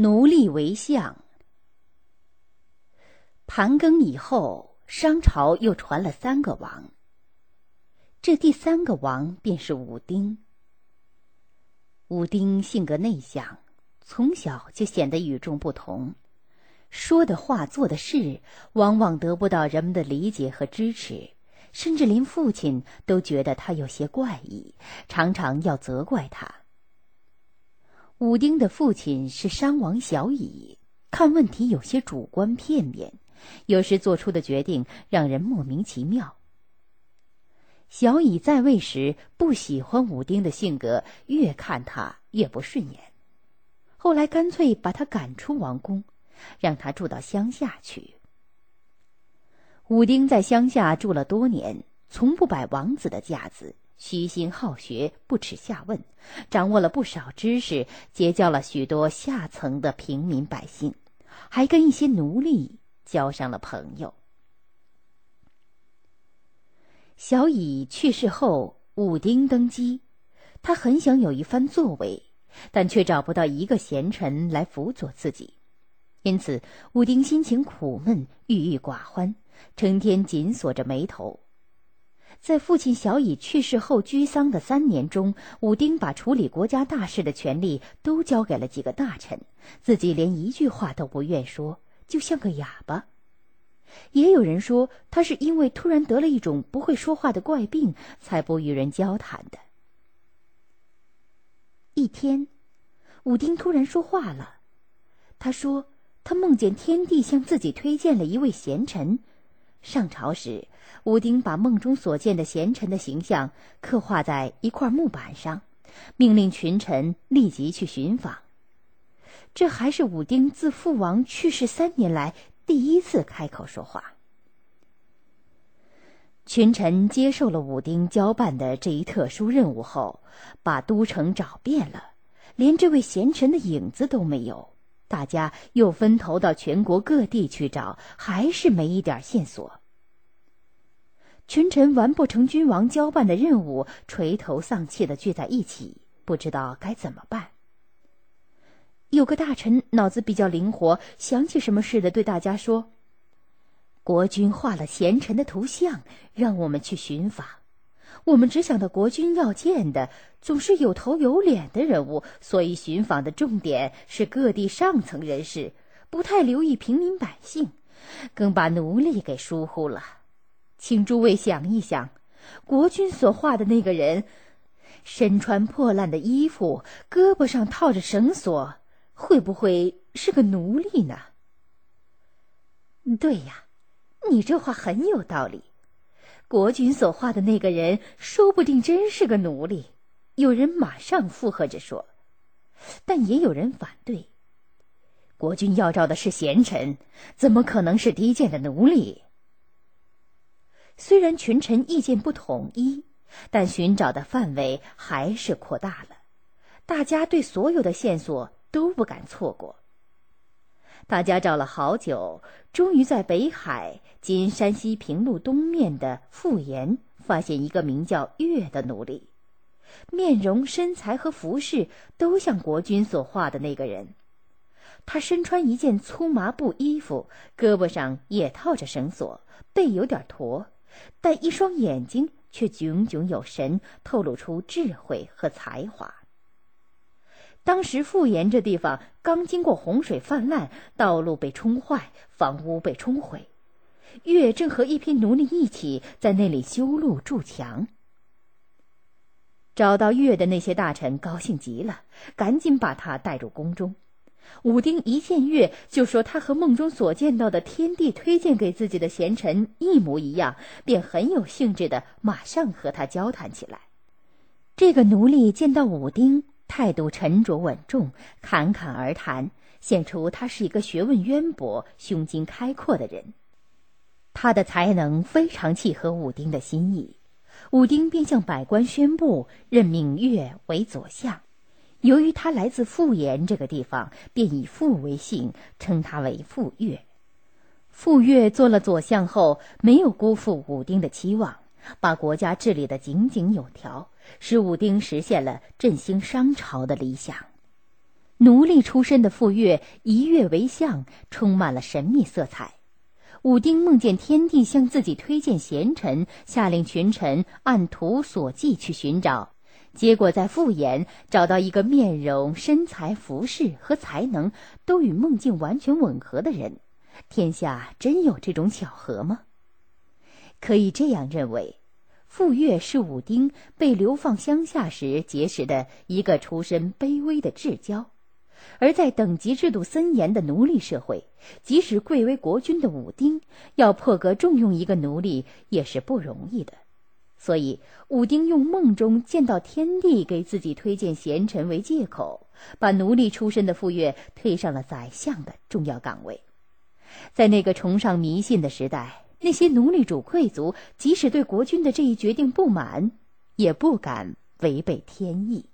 奴隶为相。盘庚以后，商朝又传了三个王。这第三个王便是武丁。武丁性格内向，从小就显得与众不同，说的话、做的事，往往得不到人们的理解和支持，甚至连父亲都觉得他有些怪异，常常要责怪他。武丁的父亲是商王小乙，看问题有些主观片面，有时做出的决定让人莫名其妙。小乙在位时不喜欢武丁的性格，越看他越不顺眼，后来干脆把他赶出王宫，让他住到乡下去。武丁在乡下住了多年，从不摆王子的架子。虚心好学，不耻下问，掌握了不少知识，结交了许多下层的平民百姓，还跟一些奴隶交上了朋友。小乙去世后，武丁登基，他很想有一番作为，但却找不到一个贤臣来辅佐自己，因此武丁心情苦闷，郁郁寡欢，成天紧锁着眉头。在父亲小乙去世后居丧的三年中，武丁把处理国家大事的权利都交给了几个大臣，自己连一句话都不愿说，就像个哑巴。也有人说他是因为突然得了一种不会说话的怪病，才不与人交谈的。一天，武丁突然说话了，他说他梦见天帝向自己推荐了一位贤臣。上朝时，武丁把梦中所见的贤臣的形象刻画在一块木板上，命令群臣立即去寻访。这还是武丁自父王去世三年来第一次开口说话。群臣接受了武丁交办的这一特殊任务后，把都城找遍了，连这位贤臣的影子都没有。大家又分头到全国各地去找，还是没一点线索。群臣完不成君王交办的任务，垂头丧气的聚在一起，不知道该怎么办。有个大臣脑子比较灵活，想起什么似的，对大家说：“国君画了贤臣的图像，让我们去寻访。”我们只想到国君要见的总是有头有脸的人物，所以寻访的重点是各地上层人士，不太留意平民百姓，更把奴隶给疏忽了。请诸位想一想，国君所画的那个人，身穿破烂的衣服，胳膊上套着绳索，会不会是个奴隶呢？对呀，你这话很有道理。国君所画的那个人，说不定真是个奴隶。有人马上附和着说，但也有人反对。国君要招的是贤臣，怎么可能是低贱的奴隶？虽然群臣意见不统一，但寻找的范围还是扩大了。大家对所有的线索都不敢错过。大家找了好久，终于在北海（今山西平陆东面的富岩）发现一个名叫月的奴隶，面容、身材和服饰都像国君所画的那个人。他身穿一件粗麻布衣服，胳膊上也套着绳索，背有点驼，但一双眼睛却炯炯有神，透露出智慧和才华。当时富岩这地方刚经过洪水泛滥，道路被冲坏，房屋被冲毁。月正和一批奴隶一起在那里修路筑墙。找到月的那些大臣高兴极了，赶紧把他带入宫中。武丁一见月，就说他和梦中所见到的天帝推荐给自己的贤臣一模一样，便很有兴致的马上和他交谈起来。这个奴隶见到武丁。态度沉着稳重，侃侃而谈，显出他是一个学问渊博、胸襟开阔的人。他的才能非常契合武丁的心意，武丁便向百官宣布任命岳为左相。由于他来自富岩这个地方，便以富为姓，称他为富岳。富岳做了左相后，没有辜负武丁的期望，把国家治理得井井有条。使武丁实现了振兴商朝的理想。奴隶出身的傅说一跃为相，充满了神秘色彩。武丁梦见天帝向自己推荐贤臣，下令群臣按图索骥去寻找。结果在傅眼找到一个面容、身材、服饰和才能都与梦境完全吻合的人。天下真有这种巧合吗？可以这样认为，傅说是武丁被流放乡下时结识的一个出身卑微的至交。而在等级制度森严的奴隶社会，即使贵为国君的武丁，要破格重用一个奴隶也是不容易的。所以，武丁用梦中见到天帝给自己推荐贤臣为借口，把奴隶出身的傅说推上了宰相的重要岗位。在那个崇尚迷信的时代，那些奴隶主贵族即使对国君的这一决定不满，也不敢违背天意。